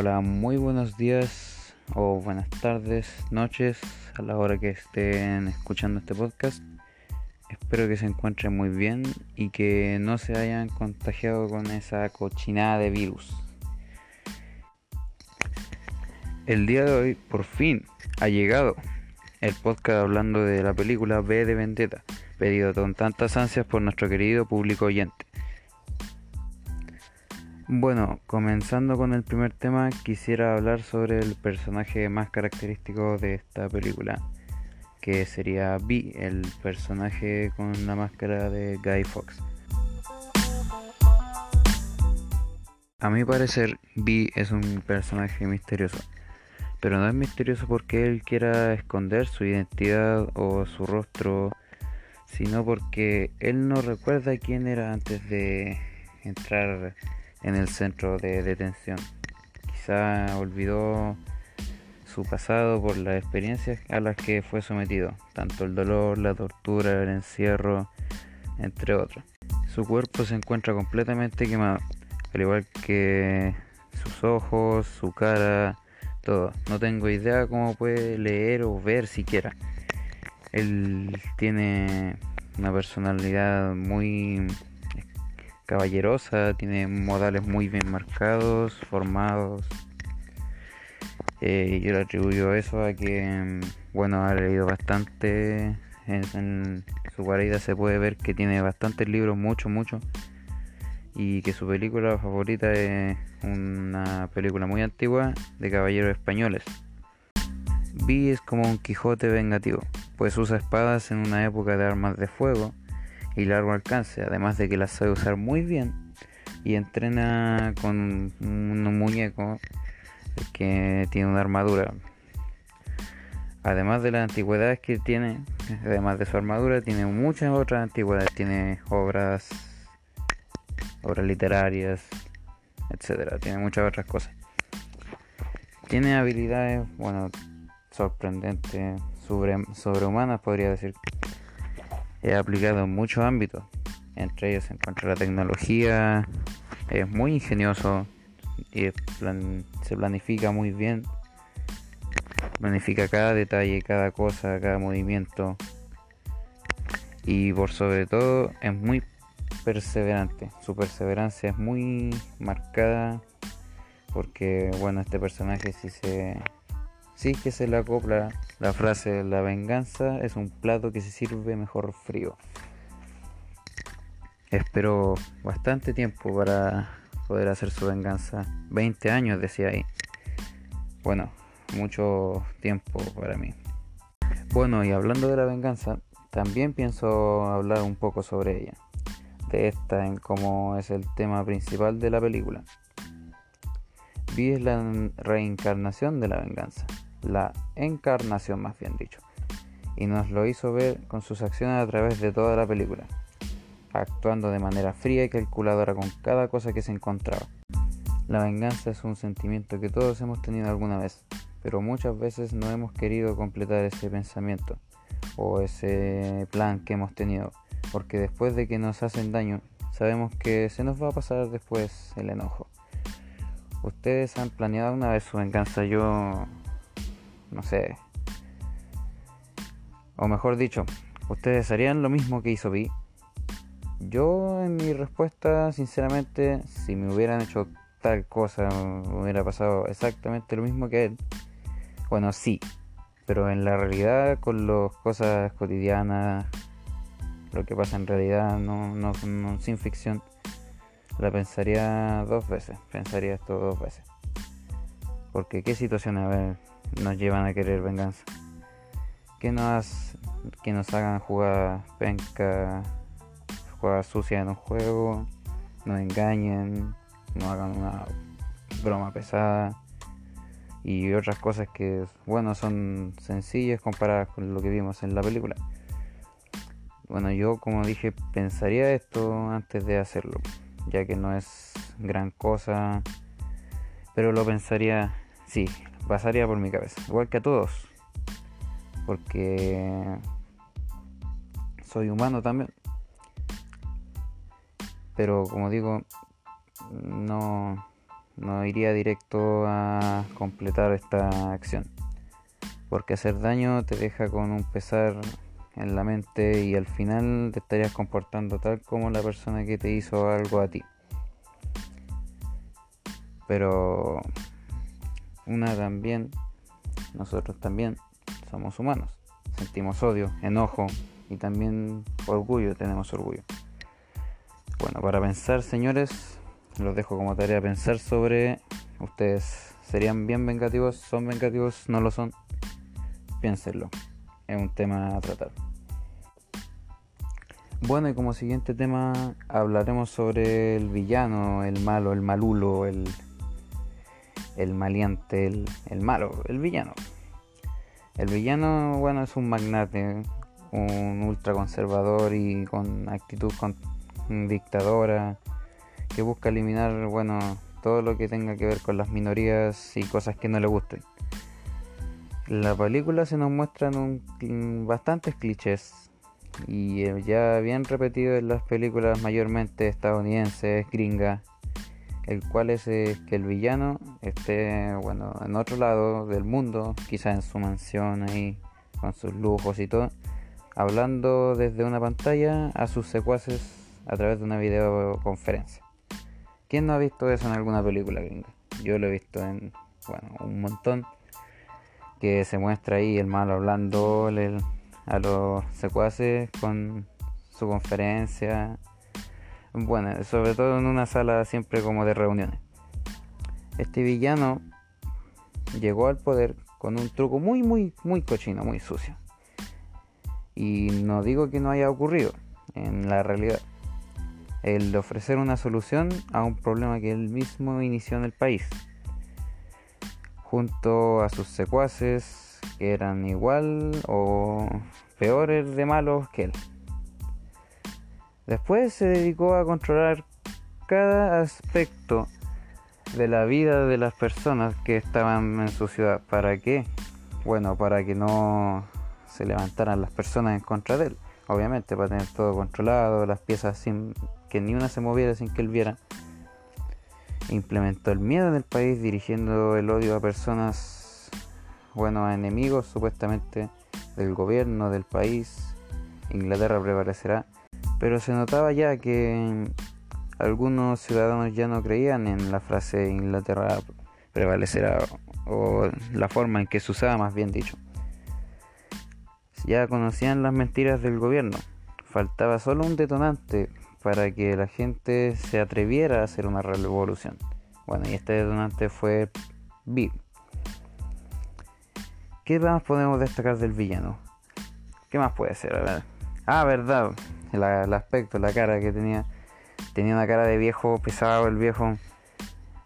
Hola, muy buenos días o buenas tardes, noches, a la hora que estén escuchando este podcast. Espero que se encuentren muy bien y que no se hayan contagiado con esa cochinada de virus. El día de hoy, por fin, ha llegado el podcast hablando de la película B de Vendetta, pedido con tantas ansias por nuestro querido público oyente. Bueno, comenzando con el primer tema, quisiera hablar sobre el personaje más característico de esta película, que sería B, el personaje con la máscara de Guy Fox. A mi parecer, B es un personaje misterioso, pero no es misterioso porque él quiera esconder su identidad o su rostro, sino porque él no recuerda quién era antes de entrar en el centro de detención. Quizá olvidó su pasado por las experiencias a las que fue sometido, tanto el dolor, la tortura, el encierro, entre otros. Su cuerpo se encuentra completamente quemado, al igual que sus ojos, su cara, todo. No tengo idea cómo puede leer o ver siquiera. Él tiene una personalidad muy caballerosa, tiene modales muy bien marcados, formados. Eh, yo le atribuyo eso a que, mm, bueno, ha leído bastante. En, su guarida se puede ver que tiene bastantes libros, mucho, mucho. Y que su película favorita es una película muy antigua de caballeros españoles. Vi es como un Quijote vengativo, pues usa espadas en una época de armas de fuego y largo alcance, además de que la sabe usar muy bien y entrena con un muñeco que tiene una armadura. Además de las antigüedades que tiene, además de su armadura, tiene muchas otras antigüedades, tiene obras, obras literarias, etcétera, tiene muchas otras cosas. Tiene habilidades, bueno, sorprendentes, sobre, sobrehumanas podría decir he aplicado en muchos ámbitos. Entre ellos se encuentra la tecnología, es muy ingenioso y se planifica muy bien. Planifica cada detalle, cada cosa, cada movimiento. Y por sobre todo es muy perseverante. Su perseverancia es muy marcada porque bueno, este personaje sí se sí que se le acopla la frase la venganza es un plato que se sirve mejor frío. Espero bastante tiempo para poder hacer su venganza. 20 años decía ahí. Bueno, mucho tiempo para mí. Bueno, y hablando de la venganza, también pienso hablar un poco sobre ella. De esta en cómo es el tema principal de la película. Vi es la reencarnación de la venganza la encarnación más bien dicho, y nos lo hizo ver con sus acciones a través de toda la película, actuando de manera fría y calculadora con cada cosa que se encontraba. La venganza es un sentimiento que todos hemos tenido alguna vez, pero muchas veces no hemos querido completar ese pensamiento o ese plan que hemos tenido, porque después de que nos hacen daño, sabemos que se nos va a pasar después el enojo. ¿Ustedes han planeado una vez su venganza? Yo no sé. O mejor dicho, ¿ustedes harían lo mismo que hizo Vi? Yo en mi respuesta, sinceramente, si me hubieran hecho tal cosa, me hubiera pasado exactamente lo mismo que él. Bueno, sí, pero en la realidad, con las cosas cotidianas, lo que pasa en realidad, no, no, no sin ficción, la pensaría dos veces, pensaría esto dos veces. Porque qué situación, a ver, nos llevan a querer venganza. Que nos, que nos hagan jugar penca, jugar sucia en un juego, nos engañen, nos hagan una broma pesada y otras cosas que, bueno, son sencillas comparadas con lo que vimos en la película. Bueno, yo como dije, pensaría esto antes de hacerlo, ya que no es gran cosa, pero lo pensaría, sí, pasaría por mi cabeza, igual que a todos, porque soy humano también. Pero como digo, no, no iría directo a completar esta acción. Porque hacer daño te deja con un pesar en la mente y al final te estarías comportando tal como la persona que te hizo algo a ti. Pero una también, nosotros también somos humanos. Sentimos odio, enojo y también orgullo, tenemos orgullo. Bueno, para pensar, señores, los dejo como tarea pensar sobre ustedes. ¿Serían bien vengativos? ¿Son vengativos? ¿No lo son? Piénsenlo. Es un tema a tratar. Bueno, y como siguiente tema hablaremos sobre el villano, el malo, el malulo, el, el maleante, el, el malo, el villano. El villano, bueno, es un magnate, un ultraconservador y con actitud con, dictadora que busca eliminar, bueno, todo lo que tenga que ver con las minorías y cosas que no le gusten. La película se nos muestran un, bastantes clichés y eh, ya bien repetido en las películas mayormente estadounidenses, gringas, el cual es, que el villano esté, bueno, en otro lado del mundo, quizás en su mansión ahí, con sus lujos y todo, hablando desde una pantalla a sus secuaces a través de una videoconferencia. ¿Quién no ha visto eso en alguna película gringa? Yo lo he visto en, bueno, un montón. Que se muestra ahí el malo hablando a los secuaces con su conferencia. Bueno, sobre todo en una sala siempre como de reuniones. Este villano llegó al poder con un truco muy, muy, muy cochino, muy sucio. Y no digo que no haya ocurrido en la realidad el ofrecer una solución a un problema que él mismo inició en el país, junto a sus secuaces que eran igual o peores de malos que él. Después se dedicó a controlar cada aspecto de la vida de las personas que estaban en su ciudad. ¿Para qué? Bueno, para que no se levantaran las personas en contra de él. Obviamente, para tener todo controlado, las piezas sin que ni una se moviera sin que él viera. Implementó el miedo en el país dirigiendo el odio a personas, bueno, a enemigos supuestamente del gobierno, del país. Inglaterra prevalecerá. Pero se notaba ya que algunos ciudadanos ya no creían en la frase Inglaterra prevalecerá o la forma en que se usaba más bien dicho. Ya conocían las mentiras del gobierno. Faltaba solo un detonante para que la gente se atreviera a hacer una revolución. Bueno, y este detonante fue Big. ¿Qué más podemos destacar del villano? ¿Qué más puede ser? A ver. Ah, verdad. El, aspecto, la cara que tenía. Tenía una cara de viejo pesado, el viejo.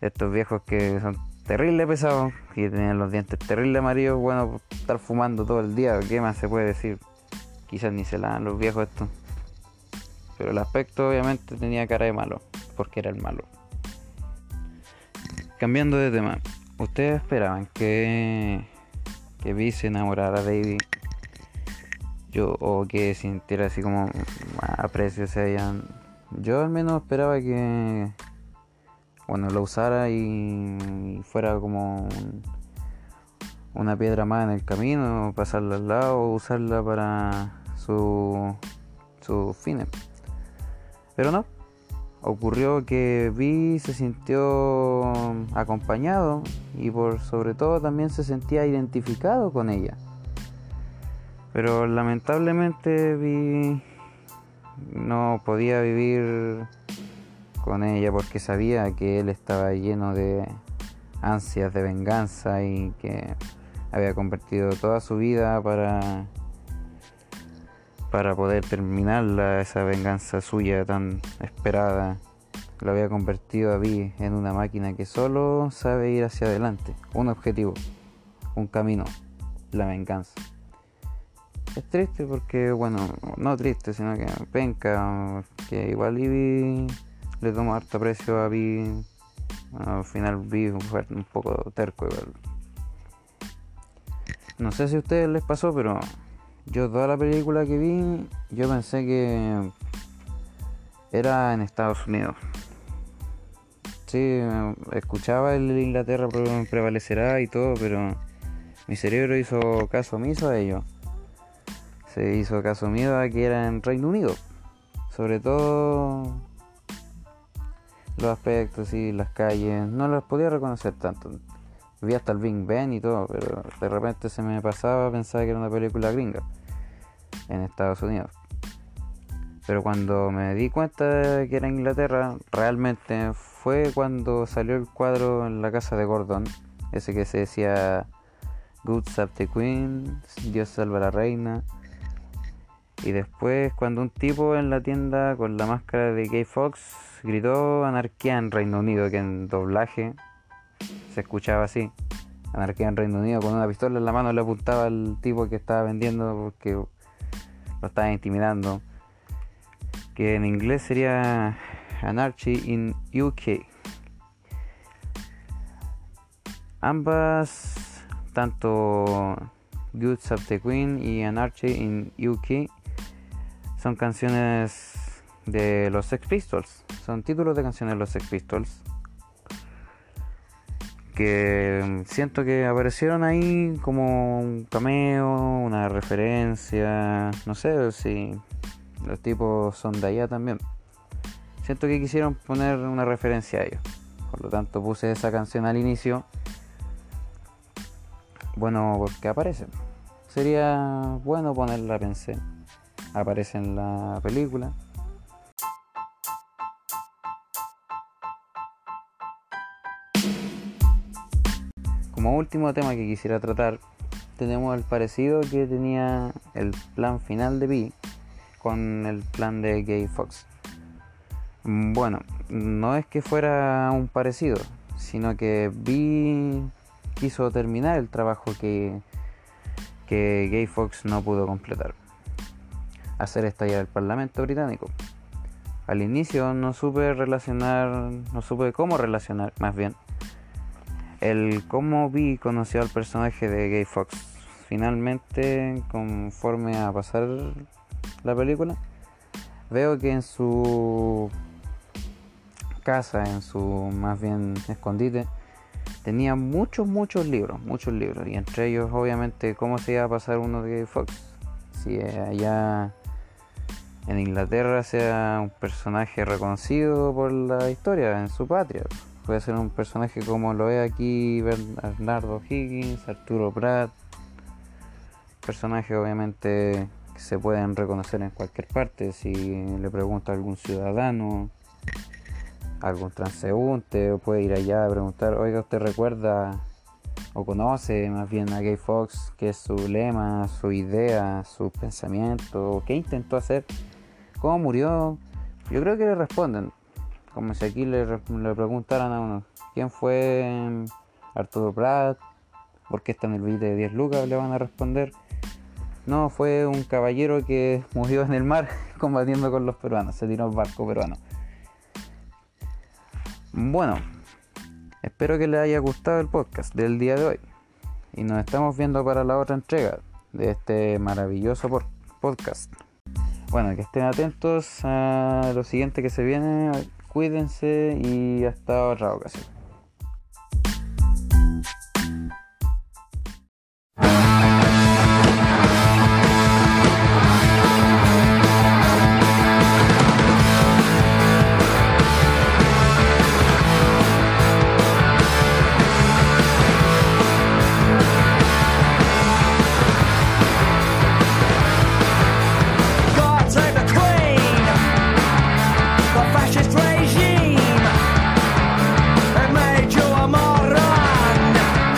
Estos viejos que son terrible pesados. Y tenían los dientes terrible amarillos. Bueno, estar fumando todo el día. ¿Qué más se puede decir? Quizás ni se la los viejos estos. Pero el aspecto obviamente tenía cara de malo, porque era el malo. Cambiando de tema, ¿ustedes esperaban que, que Vi se enamorara de David? Yo, o que sintiera así como aprecio se hayan. Yo al menos esperaba que bueno lo usara y, fuera como una piedra más en el camino, pasarla al lado usarla para su sus fines. Pero no, ocurrió que Vi se sintió acompañado y por sobre todo también se sentía identificado con ella. Pero lamentablemente Vi no podía vivir con ella porque sabía que él estaba lleno de ansias de venganza y que había convertido toda su vida para para poder terminarla, esa venganza suya tan esperada. Lo había convertido a Vi en una máquina que solo sabe ir hacia adelante, un objetivo, un camino, la venganza. Es triste porque, bueno, no triste, sino que penca, que igual Ivy le tomó harto precio a Vi. al final Vi fue un poco terco igual. No sé si a ustedes les pasó, pero yo toda la película que vi, yo pensé que era en Estados Unidos. Sí, escuchaba el Inglaterra prevalecerá y todo, pero mi cerebro hizo caso omiso a ello. Se hizo caso omiso a que era en Reino Unido. Sobre todo los aspectos y las calles, no las podía reconocer tanto. Vi hasta el Big Ben y todo, pero de repente se me pasaba, pensaba que era una película gringa en Estados Unidos. Pero cuando me di cuenta que era Inglaterra, realmente fue cuando salió el cuadro en la casa de Gordon, ese que se decía Good Save the Queen, Dios salva a la reina. Y después cuando un tipo en la tienda con la máscara de Gay Fox gritó anarquía en Reino Unido, que en doblaje se escuchaba así. Anarquía en Reino Unido con una pistola en la mano le apuntaba al tipo que estaba vendiendo porque lo estaba intimidando. Que en inglés sería Anarchy in UK. Ambas, tanto Good of the Queen y Anarchy in UK, son canciones de los Sex Pistols. Son títulos de canciones de los Sex Pistols. Que siento que aparecieron ahí como un cameo, una referencia. No sé si los tipos son de allá también. Siento que quisieron poner una referencia a ellos. Por lo tanto puse esa canción al inicio. Bueno, porque aparece. Sería bueno ponerla, pensé. Aparece en la película. Como último tema que quisiera tratar, tenemos el parecido que tenía el plan final de B con el plan de Gay Fox. Bueno, no es que fuera un parecido, sino que Vi quiso terminar el trabajo que, que Gay Fox no pudo completar. Hacer estallar el Parlamento británico. Al inicio no supe relacionar, no supe cómo relacionar, más bien, el cómo Vi conoció al personaje de Gay Fox. Finalmente, conforme a pasar la película, veo que en su casa, en su más bien escondite, tenía muchos, muchos libros, muchos libros. Y entre ellos, obviamente, cómo se iba a pasar uno de Fox. Si allá en Inglaterra sea un personaje reconocido por la historia en su patria. Puede ser un personaje como lo ve aquí Bernardo Higgins, Arturo Pratt. Personajes obviamente que se pueden reconocer en cualquier parte. Si le pregunta a algún ciudadano algún transeúnte puede ir allá a preguntar, oiga, ¿usted recuerda o conoce más bien a Gay Fox, qué es su lema, su idea, su pensamiento, qué intentó hacer, cómo murió? Yo creo que le responden, como si aquí le, preguntaran a uno, ¿quién fue Arturo Pratt? ¿Por qué está en el billete de 10 lucas? Le van a responder. No, fue un caballero que murió en el mar combatiendo con los peruanos, se tiró al barco peruano. Bueno, espero que les haya gustado el podcast del día de hoy. Y nos estamos viendo para la otra entrega de este maravilloso podcast. Bueno, que estén atentos a lo siguiente que se viene. Cuídense y hasta otra ocasión.